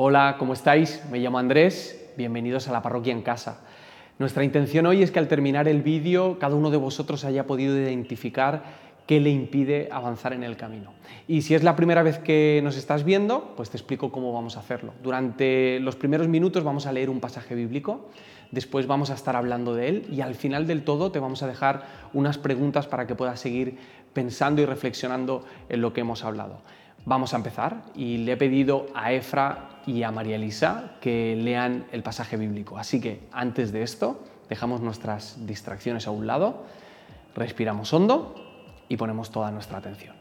Hola, ¿cómo estáis? Me llamo Andrés, bienvenidos a la parroquia en casa. Nuestra intención hoy es que al terminar el vídeo cada uno de vosotros haya podido identificar qué le impide avanzar en el camino. Y si es la primera vez que nos estás viendo, pues te explico cómo vamos a hacerlo. Durante los primeros minutos vamos a leer un pasaje bíblico, después vamos a estar hablando de él y al final del todo te vamos a dejar unas preguntas para que puedas seguir pensando y reflexionando en lo que hemos hablado. Vamos a empezar y le he pedido a Efra y a María Elisa que lean el pasaje bíblico. Así que antes de esto, dejamos nuestras distracciones a un lado, respiramos hondo y ponemos toda nuestra atención.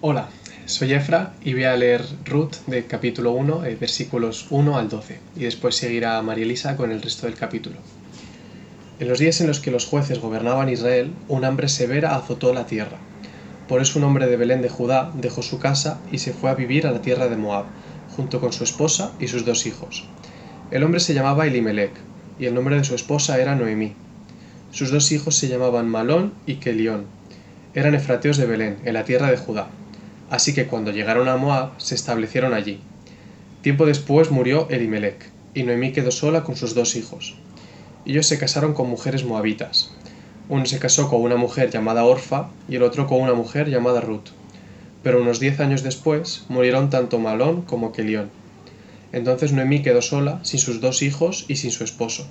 Hola, soy Efra y voy a leer Ruth de capítulo 1, eh, versículos 1 al 12, y después seguirá María Elisa con el resto del capítulo. En los días en los que los jueces gobernaban Israel, un hambre severa azotó la tierra. Por eso un hombre de Belén de Judá dejó su casa y se fue a vivir a la tierra de Moab, junto con su esposa y sus dos hijos. El hombre se llamaba Elimelech, y el nombre de su esposa era Noemí. Sus dos hijos se llamaban Malón y Kelión. Eran efrateos de Belén, en la tierra de Judá. Así que cuando llegaron a Moab, se establecieron allí. Tiempo después murió Elimelech, y Noemí quedó sola con sus dos hijos. Ellos se casaron con mujeres moabitas. Uno se casó con una mujer llamada Orfa y el otro con una mujer llamada Ruth pero unos diez años después murieron tanto Malón como Kelión. Entonces Noemí quedó sola, sin sus dos hijos y sin su esposo.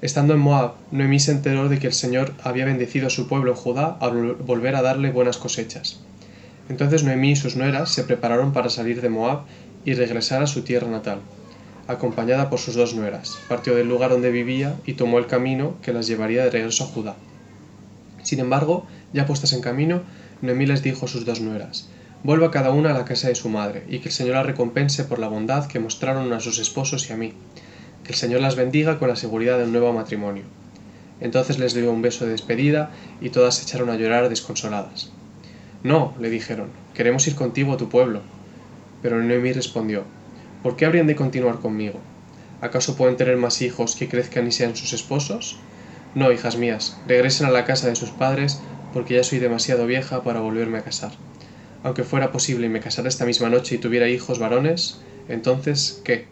Estando en Moab, Noemí se enteró de que el Señor había bendecido a su pueblo en Judá al volver a darle buenas cosechas. Entonces Noemí y sus nueras se prepararon para salir de Moab y regresar a su tierra natal. Acompañada por sus dos nueras, partió del lugar donde vivía y tomó el camino que las llevaría de regreso a Judá. Sin embargo, ya puestas en camino, Noemí les dijo a sus dos nueras, Vuelva cada una a la casa de su madre, y que el Señor la recompense por la bondad que mostraron a sus esposos y a mí. Que el Señor las bendiga con la seguridad de un nuevo matrimonio. Entonces les dio un beso de despedida y todas se echaron a llorar desconsoladas. No, le dijeron, queremos ir contigo a tu pueblo. Pero Noemí respondió, ¿por qué habrían de continuar conmigo? ¿Acaso pueden tener más hijos que crezcan y sean sus esposos? No, hijas mías, regresen a la casa de sus padres porque ya soy demasiado vieja para volverme a casar. Aunque fuera posible y me casara esta misma noche y tuviera hijos varones, entonces, ¿qué?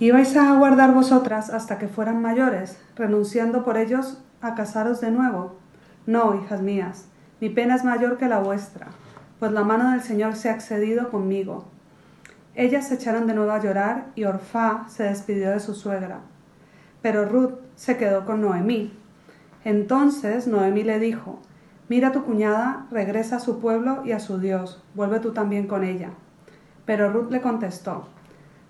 ¿Ibais a aguardar vosotras hasta que fueran mayores, renunciando por ellos a casaros de nuevo? No, hijas mías, mi pena es mayor que la vuestra, pues la mano del Señor se ha excedido conmigo. Ellas se echaron de nuevo a llorar y Orfá se despidió de su suegra. Pero Ruth se quedó con Noemí. Entonces Noemí le dijo, Mira tu cuñada, regresa a su pueblo y a su Dios, vuelve tú también con ella. Pero Ruth le contestó,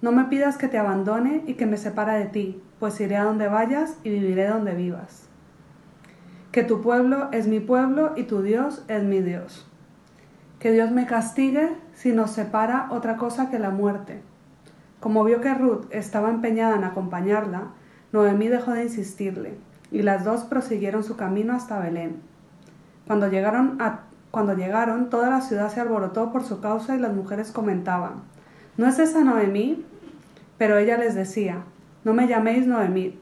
No me pidas que te abandone y que me separe de ti, pues iré a donde vayas y viviré donde vivas. Que tu pueblo es mi pueblo y tu Dios es mi Dios. Que Dios me castigue si nos separa otra cosa que la muerte. Como vio que Ruth estaba empeñada en acompañarla, Noemí dejó de insistirle, y las dos prosiguieron su camino hasta Belén. Cuando llegaron, cuando llegaron, toda la ciudad se alborotó por su causa y las mujeres comentaban, ¿no es esa Noemí? Pero ella les decía, no me llaméis Noemí,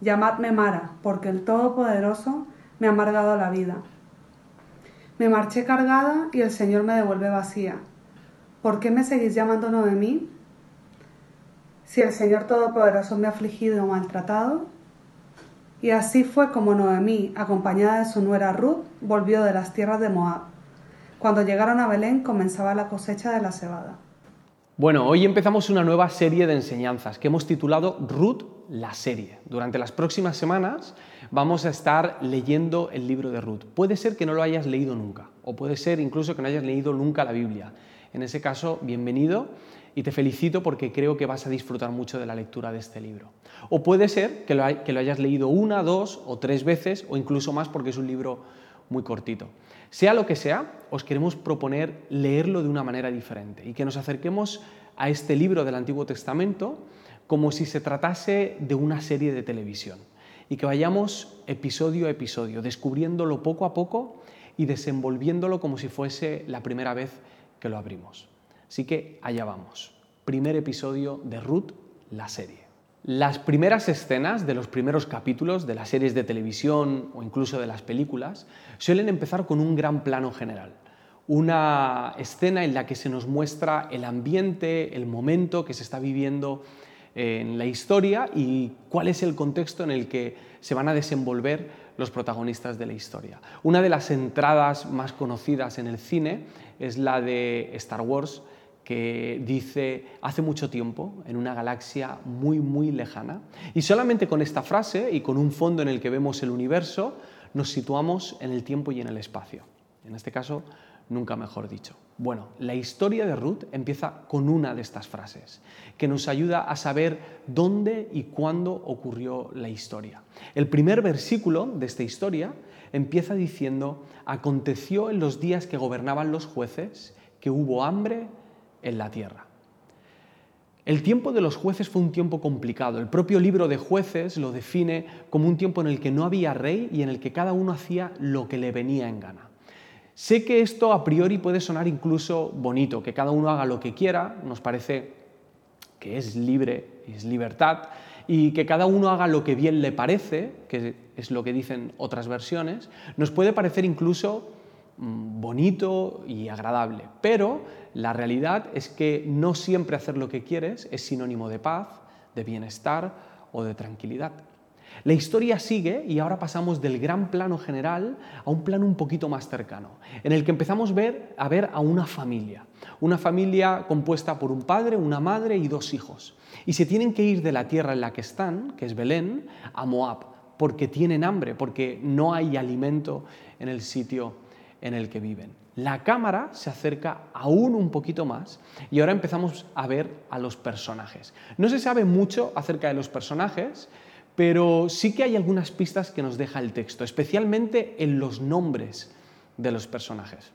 llamadme Mara, porque el Todopoderoso me ha amargado la vida. Me marché cargada y el Señor me devuelve vacía. ¿Por qué me seguís llamando Noemí? Si el Señor Todopoderoso me ha afligido o maltratado, y así fue como Noemí, acompañada de su nuera Ruth, volvió de las tierras de Moab. Cuando llegaron a Belén comenzaba la cosecha de la cebada. Bueno, hoy empezamos una nueva serie de enseñanzas que hemos titulado Ruth la serie. Durante las próximas semanas vamos a estar leyendo el libro de Ruth. Puede ser que no lo hayas leído nunca, o puede ser incluso que no hayas leído nunca la Biblia. En ese caso, bienvenido y te felicito porque creo que vas a disfrutar mucho de la lectura de este libro. O puede ser que lo, hayas leído una, dos o tres veces o incluso más porque es un libro muy cortito. Sea lo que sea, os queremos proponer leerlo de una manera diferente y que nos acerquemos a este libro del Antiguo Testamento como si se tratase de una serie de televisión y que vayamos episodio a episodio, descubriéndolo poco a poco y desenvolviéndolo como si fuese la primera vez lo abrimos. Así que allá vamos. Primer episodio de Ruth, la serie. Las primeras escenas de los primeros capítulos de las series de televisión o incluso de las películas suelen empezar con un gran plano general. una escena en la que se nos muestra el ambiente, el momento que se está viviendo en la historia y cuál es el contexto en el que se van a desenvolver los protagonistas de la historia. Una de las entradas más conocidas en el cine es la de Star Wars, que dice hace mucho tiempo, en una galaxia muy, muy lejana. Y solamente con esta frase y con un fondo en el que vemos el universo, nos situamos en el tiempo y en el espacio. En este caso, nunca mejor dicho. Bueno, la historia de Ruth empieza con una de estas frases, que nos ayuda a saber dónde y cuándo ocurrió la historia. El primer versículo de esta historia empieza diciendo, aconteció en los días que gobernaban los jueces que hubo hambre en la tierra. El tiempo de los jueces fue un tiempo complicado. El propio libro de jueces lo define como un tiempo en el que no había rey y en el que cada uno hacía lo que le venía en gana. Sé que esto a priori puede sonar incluso bonito, que cada uno haga lo que quiera, nos parece que es libre, es libertad, y que cada uno haga lo que bien le parece, que es lo que dicen otras versiones, nos puede parecer incluso mm, bonito y agradable, pero la realidad es que no siempre hacer lo que quieres es sinónimo de paz, de bienestar o de tranquilidad. La historia sigue y ahora pasamos del gran plano general a un plano un poquito más cercano, en el que empezamos a ver a una familia, una familia compuesta por un padre, una madre y dos hijos. Y se tienen que ir de la tierra en la que están, que es Belén, a Moab, porque tienen hambre, porque no hay alimento en el sitio en el que viven. La cámara se acerca aún un poquito más y ahora empezamos a ver a los personajes. No se sabe mucho acerca de los personajes, pero sí que hay algunas pistas que nos deja el texto, especialmente en los nombres de los personajes.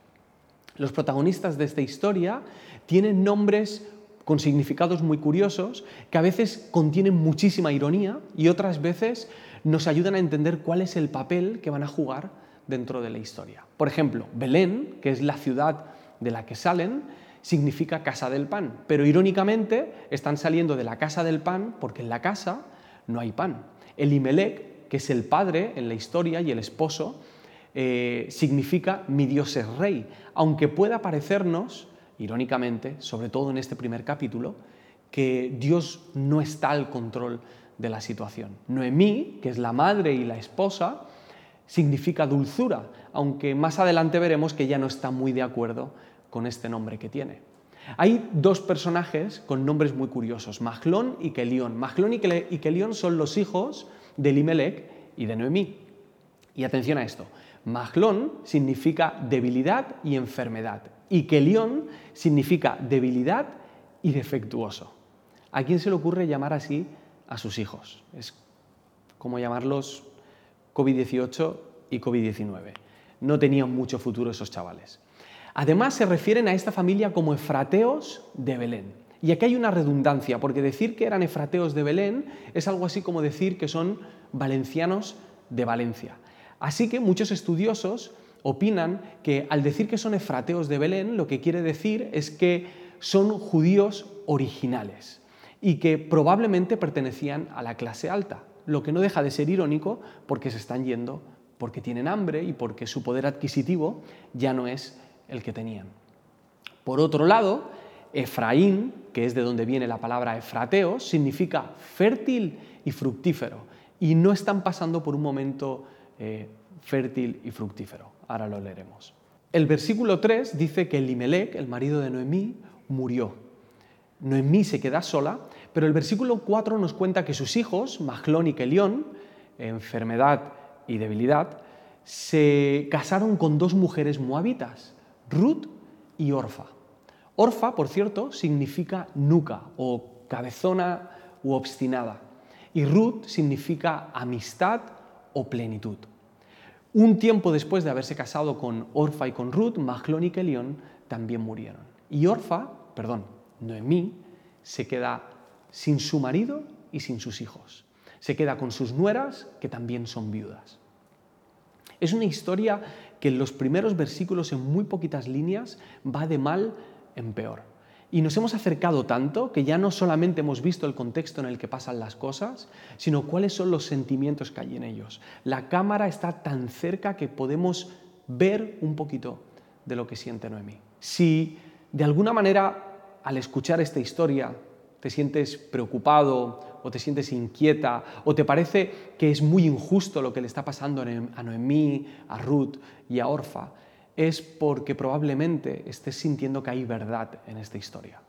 Los protagonistas de esta historia tienen nombres con significados muy curiosos que a veces contienen muchísima ironía y otras veces nos ayudan a entender cuál es el papel que van a jugar dentro de la historia. Por ejemplo, Belén, que es la ciudad de la que salen, significa casa del pan, pero irónicamente están saliendo de la casa del pan porque en la casa no hay pan. Elimelech, que es el padre en la historia y el esposo, eh, significa mi Dios es rey, aunque pueda parecernos, irónicamente, sobre todo en este primer capítulo, que Dios no está al control de la situación. Noemí, que es la madre y la esposa, significa dulzura, aunque más adelante veremos que ya no está muy de acuerdo con este nombre que tiene. Hay dos personajes con nombres muy curiosos, Maglón y Kelión. Maglón y Kelión son los hijos de Elimelech y de Noemí. Y atención a esto, Maglón significa debilidad y enfermedad y Kelión significa debilidad y defectuoso. ¿A quién se le ocurre llamar así a sus hijos? Es como llamarlos COVID-18 y COVID-19. No tenían mucho futuro esos chavales. Además, se refieren a esta familia como efrateos de Belén. Y aquí hay una redundancia, porque decir que eran efrateos de Belén es algo así como decir que son valencianos de Valencia. Así que muchos estudiosos opinan que al decir que son efrateos de Belén, lo que quiere decir es que son judíos originales y que probablemente pertenecían a la clase alta, lo que no deja de ser irónico porque se están yendo porque tienen hambre y porque su poder adquisitivo ya no es el que tenían. Por otro lado, Efraín, que es de donde viene la palabra efrateo, significa fértil y fructífero. Y no están pasando por un momento eh, fértil y fructífero. Ahora lo leeremos. El versículo 3 dice que Elimelech, el marido de Noemí, murió. Noemí se queda sola, pero el versículo 4 nos cuenta que sus hijos, Maglón y Kelión, enfermedad y debilidad, se casaron con dos mujeres moabitas, Ruth y Orfa. Orfa, por cierto, significa nuca o cabezona u obstinada. Y Ruth significa amistad o plenitud. Un tiempo después de haberse casado con Orfa y con Ruth, Maglón y Kelión también murieron. Y Orfa, perdón, Noemí, se queda sin su marido y sin sus hijos. Se queda con sus nueras, que también son viudas. Es una historia que en los primeros versículos, en muy poquitas líneas, va de mal en peor. Y nos hemos acercado tanto que ya no solamente hemos visto el contexto en el que pasan las cosas, sino cuáles son los sentimientos que hay en ellos. La cámara está tan cerca que podemos ver un poquito de lo que siente Noemí. Si de alguna manera al escuchar esta historia te sientes preocupado o te sientes inquieta o te parece que es muy injusto lo que le está pasando a Noemí, a Ruth y a Orfa, es porque probablemente estés sintiendo que hay verdad en esta historia.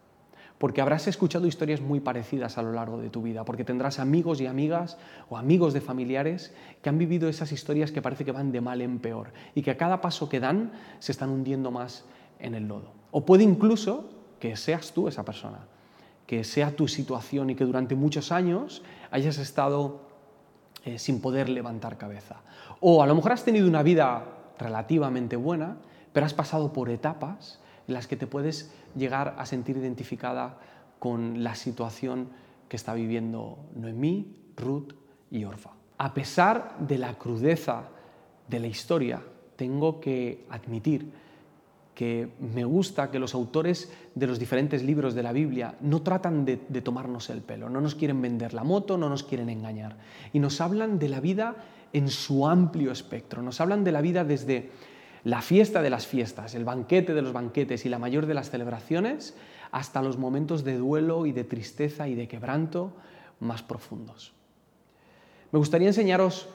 Porque habrás escuchado historias muy parecidas a lo largo de tu vida, porque tendrás amigos y amigas o amigos de familiares que han vivido esas historias que parece que van de mal en peor y que a cada paso que dan se están hundiendo más en el lodo. O puede incluso que seas tú esa persona, que sea tu situación y que durante muchos años hayas estado eh, sin poder levantar cabeza. O a lo mejor has tenido una vida relativamente buena, pero has pasado por etapas en las que te puedes llegar a sentir identificada con la situación que está viviendo Noemí, Ruth y Orfa. A pesar de la crudeza de la historia, tengo que admitir que me gusta que los autores de los diferentes libros de la Biblia no tratan de, tomarnos el pelo, no nos quieren vender la moto, no nos quieren engañar. Y nos hablan de la vida en su amplio espectro, nos hablan de la vida desde la fiesta de las fiestas, el banquete de los banquetes y la mayor de las celebraciones, hasta los momentos de duelo y de tristeza y de quebranto más profundos. Me gustaría enseñaros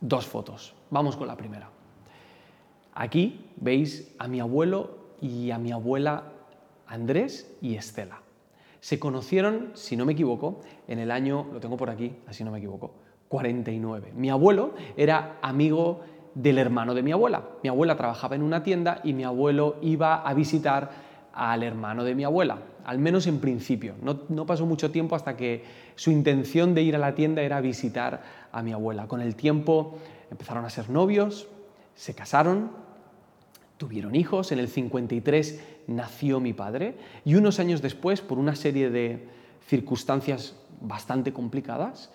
dos fotos. Vamos con la primera. Aquí veis a mi abuelo y a mi abuela Andrés y Estela. Se conocieron, si no me equivoco, en el año, lo tengo por aquí, así no me equivoco, 49. Mi abuelo era amigo del hermano de mi abuela. Mi abuela trabajaba en una tienda y mi abuelo iba a visitar al hermano de mi abuela, al menos en principio. No, pasó mucho tiempo hasta que su intención de ir a la tienda era visitar a mi abuela. Con el tiempo empezaron a ser novios, se casaron, tuvieron hijos, en el 53 nació mi padre y unos años después, por una serie de circunstancias bastante complicadas,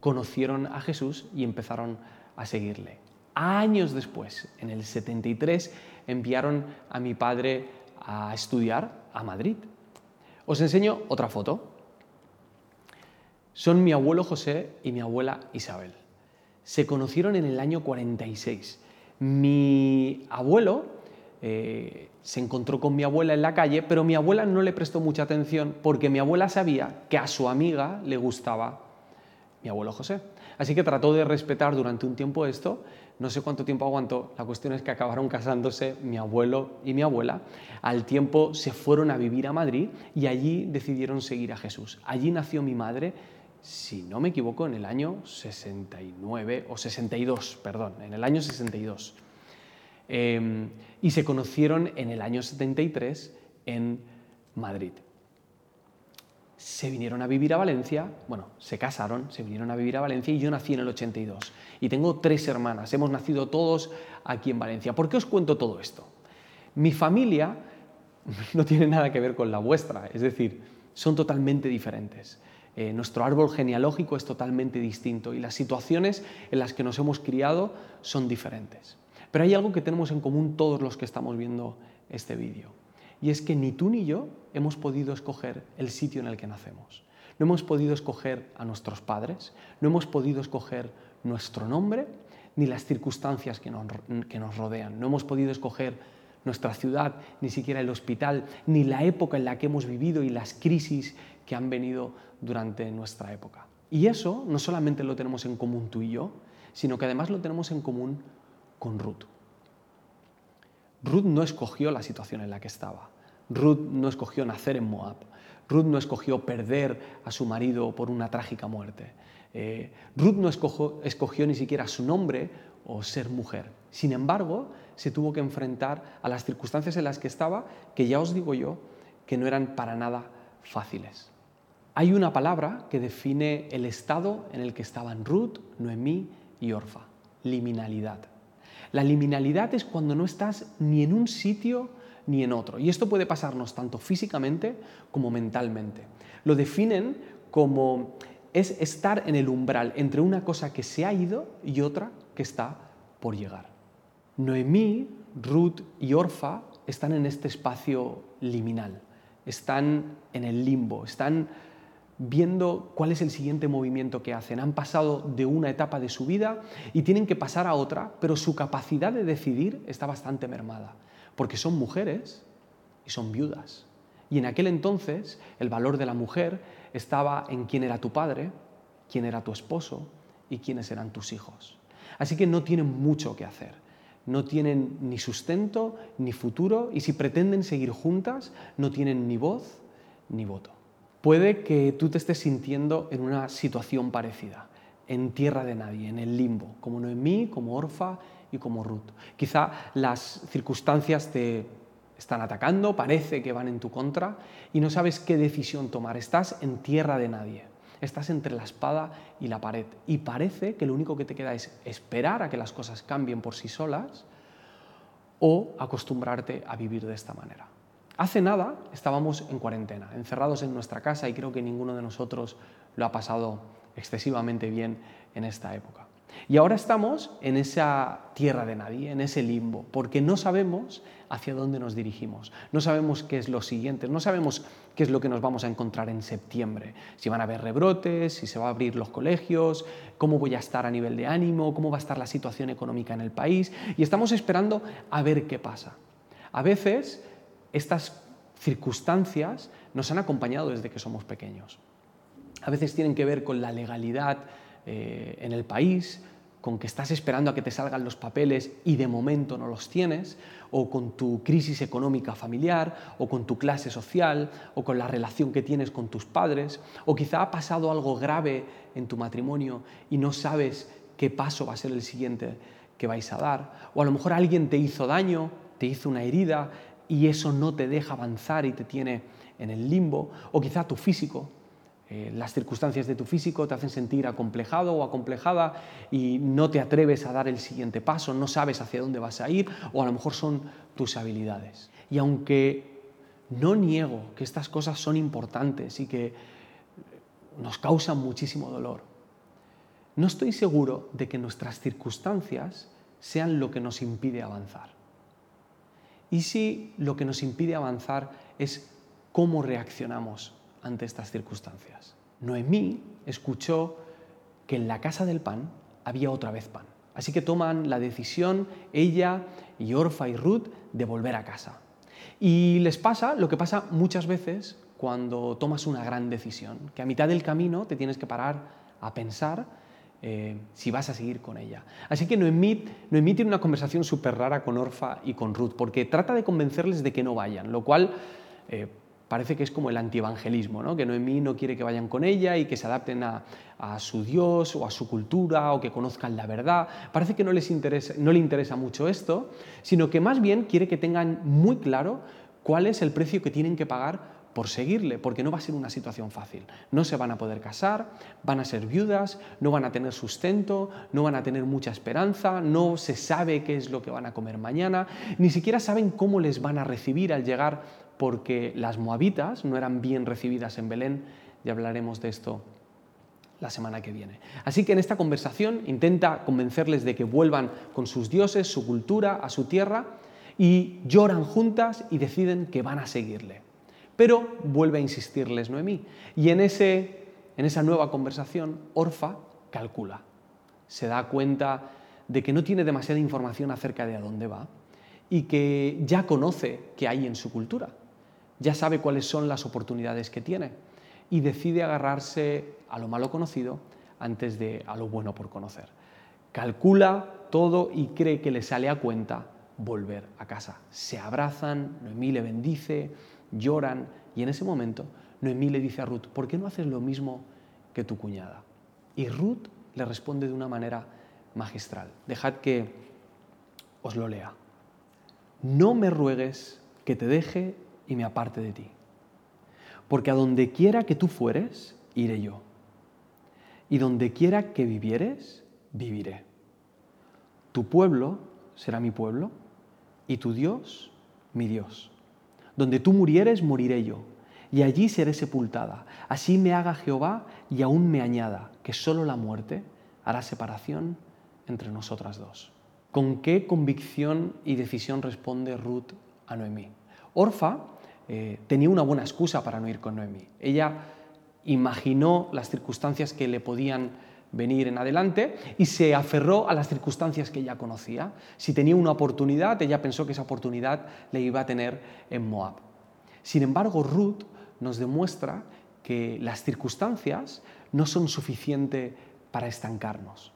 conocieron a Jesús y empezaron a seguirle. Años después, en el 73, enviaron a mi padre a estudiar a Madrid. Os enseño otra foto. Son mi abuelo José y mi abuela Isabel. Se conocieron en el año 46. Mi abuelo eh, se encontró con mi abuela en la calle, pero mi abuela no le prestó mucha atención porque mi abuela sabía que a su amiga le gustaba mi abuelo José. Así que trató de respetar durante un tiempo esto, no sé cuánto tiempo aguantó, la cuestión es que acabaron casándose mi abuelo y mi abuela, al tiempo se fueron a vivir a Madrid y allí decidieron seguir a Jesús. Allí nació mi madre, si no me equivoco, en el año 69 o 62, perdón, en el año 62. Em, y se conocieron en el año 73 en Madrid se vinieron a vivir a Valencia, bueno, se casaron, se vinieron a vivir a Valencia y yo nací en el 82. Y tengo tres hermanas, hemos nacido todos aquí en Valencia. ¿Por qué os cuento todo esto? Mi familia no tiene nada que ver con la vuestra, es decir, son totalmente diferentes. Eh, nuestro árbol genealógico es totalmente distinto y las situaciones en las que nos hemos criado son diferentes. Pero hay algo que tenemos en común todos los que estamos viendo este vídeo y es que ni tú ni yo hemos podido escoger el sitio en el que nacemos. No hemos podido escoger a nuestros padres, no hemos podido escoger nuestro nombre ni las circunstancias que nos, que nos rodean. No hemos podido escoger nuestra ciudad, ni siquiera el hospital, ni la época en la que hemos vivido y las crisis que han venido durante nuestra época. Y eso no solamente lo tenemos en común tú y yo, sino que además lo tenemos en común con Ruth. Ruth no escogió la situación en la que estaba. Ruth no escogió nacer en Moab. Ruth no escogió perder a su marido por una trágica muerte. Eh, Ruth no escogió, escogió ni siquiera su nombre o ser mujer. Sin embargo, se tuvo que enfrentar a las circunstancias en las que estaba, que ya os digo yo, que no eran para nada fáciles. Hay una palabra que define el estado en el que estaban Ruth, Noemí y Orfa, liminalidad. La liminalidad es cuando no estás ni en un sitio ni en otro. Y esto puede pasarnos tanto físicamente como mentalmente. Lo definen como es estar en el umbral entre una cosa que se ha ido y otra que está por llegar. Noemí, Ruth y Orfa están en este espacio liminal, están en el limbo, están viendo cuál es el siguiente movimiento que hacen. Han pasado de una etapa de su vida y tienen que pasar a otra, pero su capacidad de decidir está bastante mermada, porque son mujeres y son viudas. Y en aquel entonces el valor de la mujer estaba en quién era tu padre, quién era tu esposo y quiénes eran tus hijos. Así que no tienen mucho que hacer. No tienen ni sustento ni futuro y si pretenden seguir juntas no tienen ni voz ni voto. Puede que tú te estés sintiendo en una situación parecida, en tierra de nadie, en el limbo, como Noemí, como Orfa y como Ruth. Quizá las circunstancias te están atacando, parece que van en tu contra y no sabes qué decisión tomar. Estás en tierra de nadie, estás entre la espada y la pared y parece que lo único que te queda es esperar a que las cosas cambien por sí solas o acostumbrarte a vivir de esta manera. Hace nada estábamos en cuarentena, encerrados en nuestra casa y creo que ninguno de nosotros lo ha pasado excesivamente bien en esta época. Y ahora estamos en esa tierra de nadie, en ese limbo, porque no sabemos hacia dónde nos dirigimos, no sabemos qué es lo siguiente, no sabemos qué es lo que nos vamos a encontrar en septiembre, si van a haber rebrotes, si se va a abrir los colegios, cómo voy a estar a nivel de ánimo, cómo va a estar la situación económica en el país, y estamos esperando a ver qué pasa. A veces estas circunstancias nos han acompañado desde que somos pequeños. A veces tienen que ver con la legalidad eh, en el país, con que estás esperando a que te salgan los papeles y de momento no los tienes, o con tu crisis económica familiar, o con tu clase social, o con la relación que tienes con tus padres, o quizá ha pasado algo grave en tu matrimonio y no sabes qué paso va a ser el siguiente que vais a dar, o a lo mejor alguien te hizo daño, te hizo una herida y eso no te deja avanzar y te tiene en el limbo, o quizá tu físico, eh, las circunstancias de tu físico te hacen sentir acomplejado o acomplejada y no te atreves a dar el siguiente paso, no sabes hacia dónde vas a ir o a lo mejor son tus habilidades. Y aunque no niego que estas cosas son importantes y que nos causan muchísimo dolor, no estoy seguro de que nuestras circunstancias sean lo que nos impide avanzar. ¿Y si lo que nos impide avanzar es cómo reaccionamos ante estas circunstancias. Noemí escuchó que en la casa del pan había otra vez pan. Así que toman la decisión, ella y Orfa y Ruth, de volver a casa. Y les pasa lo que pasa muchas veces cuando tomas una gran decisión, que a mitad del camino te tienes que parar a pensar eh, si vas a seguir con ella. Así que Noemí, Noemí tiene una conversación súper rara con Orfa y con Ruth, porque trata de convencerles de que no vayan, lo cual eh, parece que es como el antievangelismo, ¿no? que Noemí no quiere que vayan con ella y que se adapten a, su Dios o a su cultura o que conozcan la verdad. Parece que no, les interesa, no le interesa mucho esto, sino que más bien quiere que tengan muy claro cuál es el precio que tienen que pagar por seguirle, porque no va a ser una situación fácil. No se van a poder casar, van a ser viudas, no van a tener sustento, no van a tener mucha esperanza, no se sabe qué es lo que van a comer mañana, ni siquiera saben cómo les van a recibir al llegar porque las moabitas no eran bien recibidas en Belén, y hablaremos de esto la semana que viene. Así que en esta conversación intenta convencerles de que vuelvan con sus dioses, su cultura, a su tierra, y lloran juntas y deciden que van a seguirle. Pero vuelve a insistirles Noemí, y en, ese, en esa nueva conversación, Orfa calcula, se da cuenta de que no tiene demasiada información acerca de a dónde va y que ya conoce qué hay en su cultura ya sabe cuáles son las oportunidades que tiene y decide agarrarse a lo malo conocido antes de a lo bueno por conocer. Calcula todo y cree que le sale a cuenta volver a casa. Se abrazan, Noemí le bendice, lloran y en ese momento Noemí le dice a Ruth, ¿por qué no haces lo mismo que tu cuñada? Y Ruth le responde de una manera magistral. Dejad que os lo lea. No me ruegues que te deje y me aparte de ti. Porque a donde quiera que tú fueres, iré yo. Y donde quiera que vivieres, viviré. Tu pueblo será mi pueblo y tu Dios mi Dios. Donde tú murieres, moriré yo, y allí seré sepultada. Así me haga Jehová y aún me añada que solo la muerte hará separación entre nosotras dos. ¿Con qué convicción y decisión responde Ruth a Noemí? Orfa eh, tenía una buena excusa para no ir con Noemí. Ella imaginó las circunstancias que le podían venir en adelante y se aferró a las circunstancias que ella conocía. Si tenía una oportunidad, ella pensó que esa oportunidad le iba a tener en Moab. Sin embargo, Ruth nos demuestra que las circunstancias no son suficientes para estancarnos.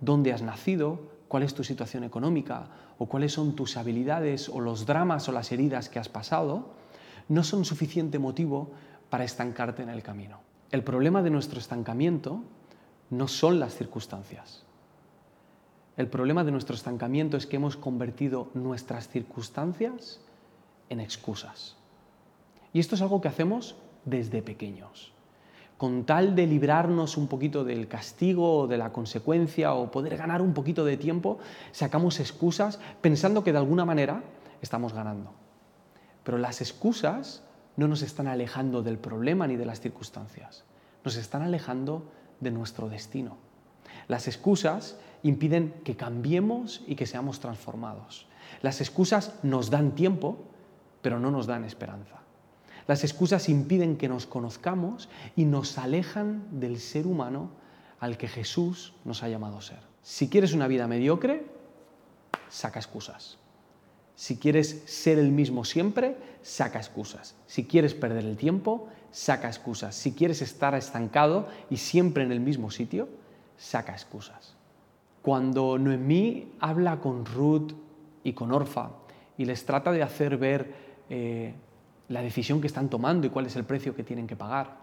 ¿Dónde has nacido? ¿Cuál es tu situación económica? ¿O cuáles son tus habilidades o los dramas o las heridas que has pasado? No son suficiente motivo para estancarte en el camino. El problema de nuestro estancamiento no son las circunstancias. El problema de nuestro estancamiento es que hemos convertido nuestras circunstancias en excusas. Y esto es algo que hacemos desde pequeños. Con tal de librarnos un poquito del castigo o de la consecuencia o poder ganar un poquito de tiempo, sacamos excusas pensando que de alguna manera estamos ganando. Pero las excusas no nos están alejando del problema ni de las circunstancias, nos están alejando de nuestro destino. Las excusas impiden que cambiemos y que seamos transformados. Las excusas nos dan tiempo, pero no nos dan esperanza. Las excusas impiden que nos conozcamos y nos alejan del ser humano al que Jesús nos ha llamado a ser. Si quieres una vida mediocre, saca excusas. Si quieres ser el mismo siempre, saca excusas. Si quieres perder el tiempo, saca excusas. Si quieres estar estancado y siempre en el mismo sitio, saca excusas. Cuando Noemí habla con Ruth y con Orfa y les trata de hacer ver eh, la decisión que están tomando y cuál es el precio que tienen que pagar,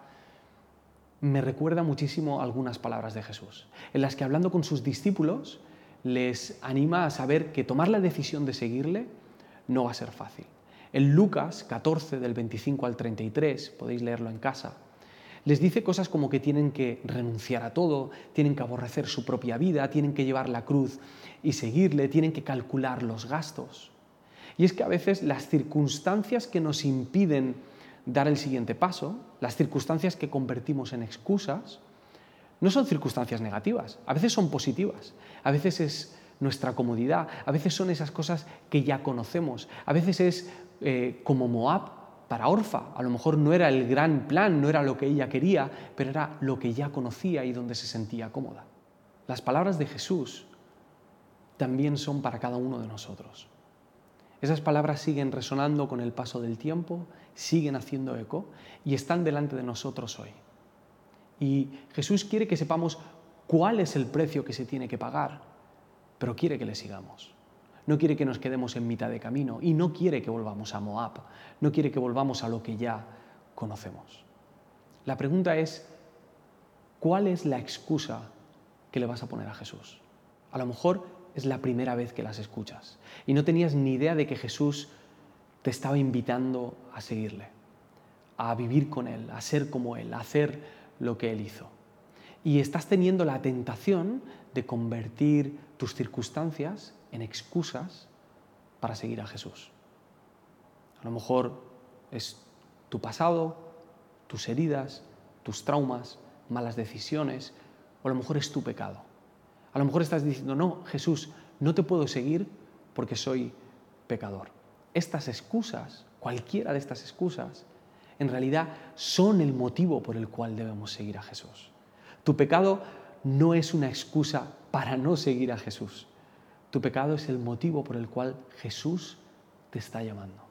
me recuerda muchísimo algunas palabras de Jesús, en las que hablando con sus discípulos les anima a saber que tomar la decisión de seguirle no va a ser fácil. En Lucas 14 del 25 al 33, podéis leerlo en casa, les dice cosas como que tienen que renunciar a todo, tienen que aborrecer su propia vida, tienen que llevar la cruz y seguirle, tienen que calcular los gastos. Y es que a veces las circunstancias que nos impiden dar el siguiente paso, las circunstancias que convertimos en excusas, no son circunstancias negativas, a veces son positivas, a veces es nuestra comodidad, a veces son esas cosas que ya conocemos, a veces es eh, como Moab para Orfa, a lo mejor no era el gran plan, no era lo que ella quería, pero era lo que ya conocía y donde se sentía cómoda. Las palabras de Jesús también son para cada uno de nosotros. Esas palabras siguen resonando con el paso del tiempo, siguen haciendo eco y están delante de nosotros hoy. Y Jesús quiere que sepamos cuál es el precio que se tiene que pagar pero quiere que le sigamos. No quiere que nos quedemos en mitad de camino y no quiere que volvamos a Moab, no quiere que volvamos a lo que ya conocemos. La pregunta es, ¿cuál es la excusa que le vas a poner a Jesús? A lo mejor es la primera vez que las escuchas y no tenías ni idea de que Jesús te estaba invitando a seguirle, a vivir con Él, a ser como Él, a hacer lo que Él hizo. Y estás teniendo la tentación de convertir tus circunstancias en excusas para seguir a Jesús. A lo mejor es tu pasado, tus heridas, tus traumas, malas decisiones, o a lo mejor es tu pecado. A lo mejor estás diciendo, no, Jesús, no te puedo seguir porque soy pecador. Estas excusas, cualquiera de estas excusas, en realidad son el motivo por el cual debemos seguir a Jesús. Tu pecado no es una excusa para no seguir a Jesús. Tu pecado es el motivo por el cual Jesús te está llamando.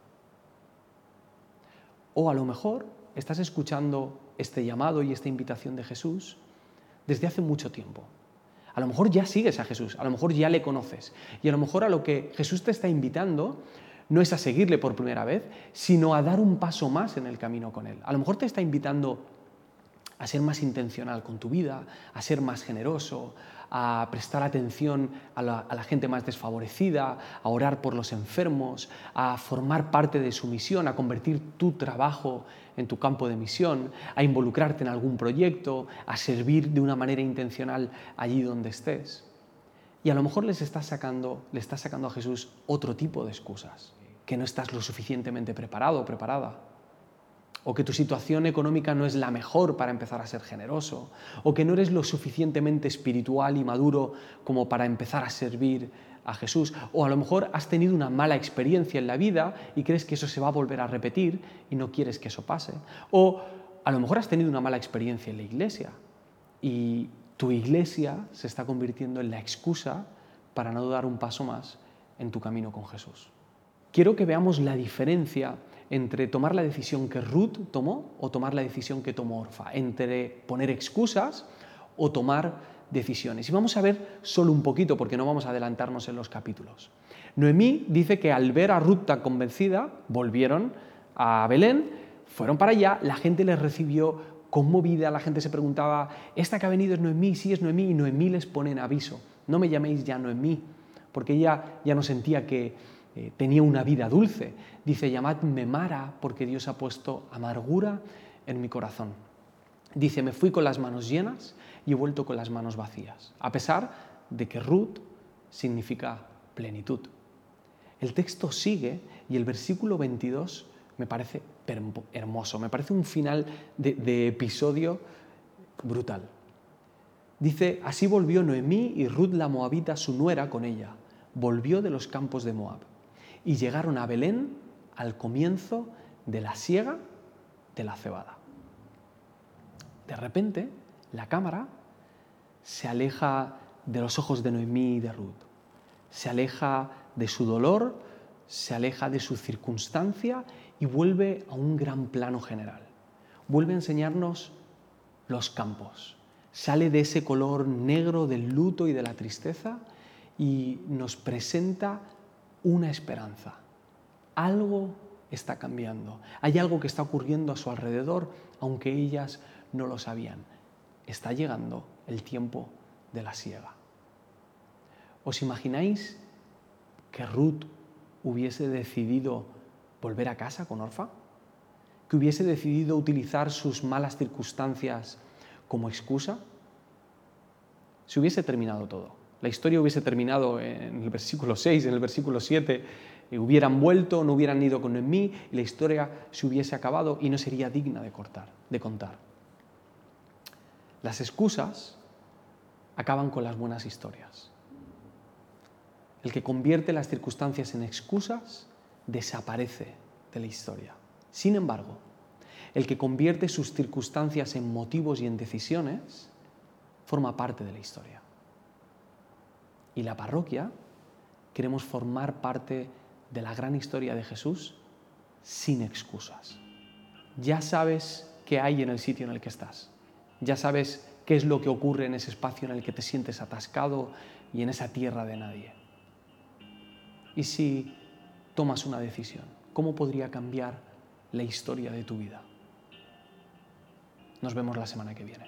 O a lo mejor estás escuchando este llamado y esta invitación de Jesús desde hace mucho tiempo. A lo mejor ya sigues a Jesús, a lo mejor ya le conoces. Y a lo mejor a lo que Jesús te está invitando no es a seguirle por primera vez, sino a dar un paso más en el camino con Él. A lo mejor te está invitando a ser más intencional con tu vida, a ser más generoso, a prestar atención a la, gente más desfavorecida, a orar por los enfermos, a formar parte de su misión, a convertir tu trabajo en tu campo de misión, a involucrarte en algún proyecto, a servir de una manera intencional allí donde estés. Y a lo mejor les estás sacando, le estás sacando a Jesús otro tipo de excusas, que no estás lo suficientemente preparado o preparada o que tu situación económica no es la mejor para empezar a ser generoso, o que no eres lo suficientemente espiritual y maduro como para empezar a servir a Jesús, o a lo mejor has tenido una mala experiencia en la vida y crees que eso se va a volver a repetir y no quieres que eso pase, o a lo mejor has tenido una mala experiencia en la iglesia y tu iglesia se está convirtiendo en la excusa para no dar un paso más en tu camino con Jesús. Quiero que veamos la diferencia entre tomar la decisión que Ruth tomó o tomar la decisión que tomó Orfa, entre poner excusas o tomar decisiones. Y vamos a ver solo un poquito, porque no vamos a adelantarnos en los capítulos. Noemí dice que al ver a Ruth tan convencida, volvieron a Belén, fueron para allá, la gente les recibió conmovida, la gente se preguntaba, ¿esta que ha venido es Noemí? Sí, es Noemí, y Noemí les pone en aviso, no me llaméis ya Noemí, porque ella ya no sentía que eh, tenía una vida dulce. Dice, llamadme Mara, porque Dios ha puesto amargura en mi corazón. Dice, me fui con las manos llenas y he vuelto con las manos vacías, a pesar de que Ruth significa plenitud. El texto sigue y el versículo 22 me parece hermoso, me parece un final de, de episodio brutal. Dice, así volvió Noemí y Ruth la Moabita, su nuera, con ella. Volvió de los campos de Moab. Y llegaron a Belén al comienzo de la siega de la cebada. De repente, la cámara se aleja de los ojos de Noemí y de Ruth. Se aleja de su dolor, se aleja de su circunstancia y vuelve a un gran plano general. Vuelve a enseñarnos los campos. Sale de ese color negro del luto y de la tristeza y nos presenta una esperanza. Algo está cambiando. Hay algo que está ocurriendo a su alrededor, aunque ellas no lo sabían. Está llegando el tiempo de la siega. ¿Os imagináis que Ruth hubiese decidido volver a casa con Orfa? ¿Que hubiese decidido utilizar sus malas circunstancias como excusa? Se hubiese terminado todo. La historia hubiese terminado en el versículo 6, en el versículo 7, hubieran vuelto, no hubieran ido con mí y la historia se hubiese acabado y no sería digna de, cortar, de contar. Las excusas acaban con las buenas historias. El que convierte las circunstancias en excusas desaparece de la historia. Sin embargo, el que convierte sus circunstancias en motivos y en decisiones forma parte de la historia. Y la parroquia queremos formar parte de la gran historia de Jesús sin excusas. Ya sabes qué hay en el sitio en el que estás. Ya sabes qué es lo que ocurre en ese espacio en el que te sientes atascado y en esa tierra de nadie. ¿Y si tomas una decisión? ¿Cómo podría cambiar la historia de tu vida? Nos vemos la semana que viene.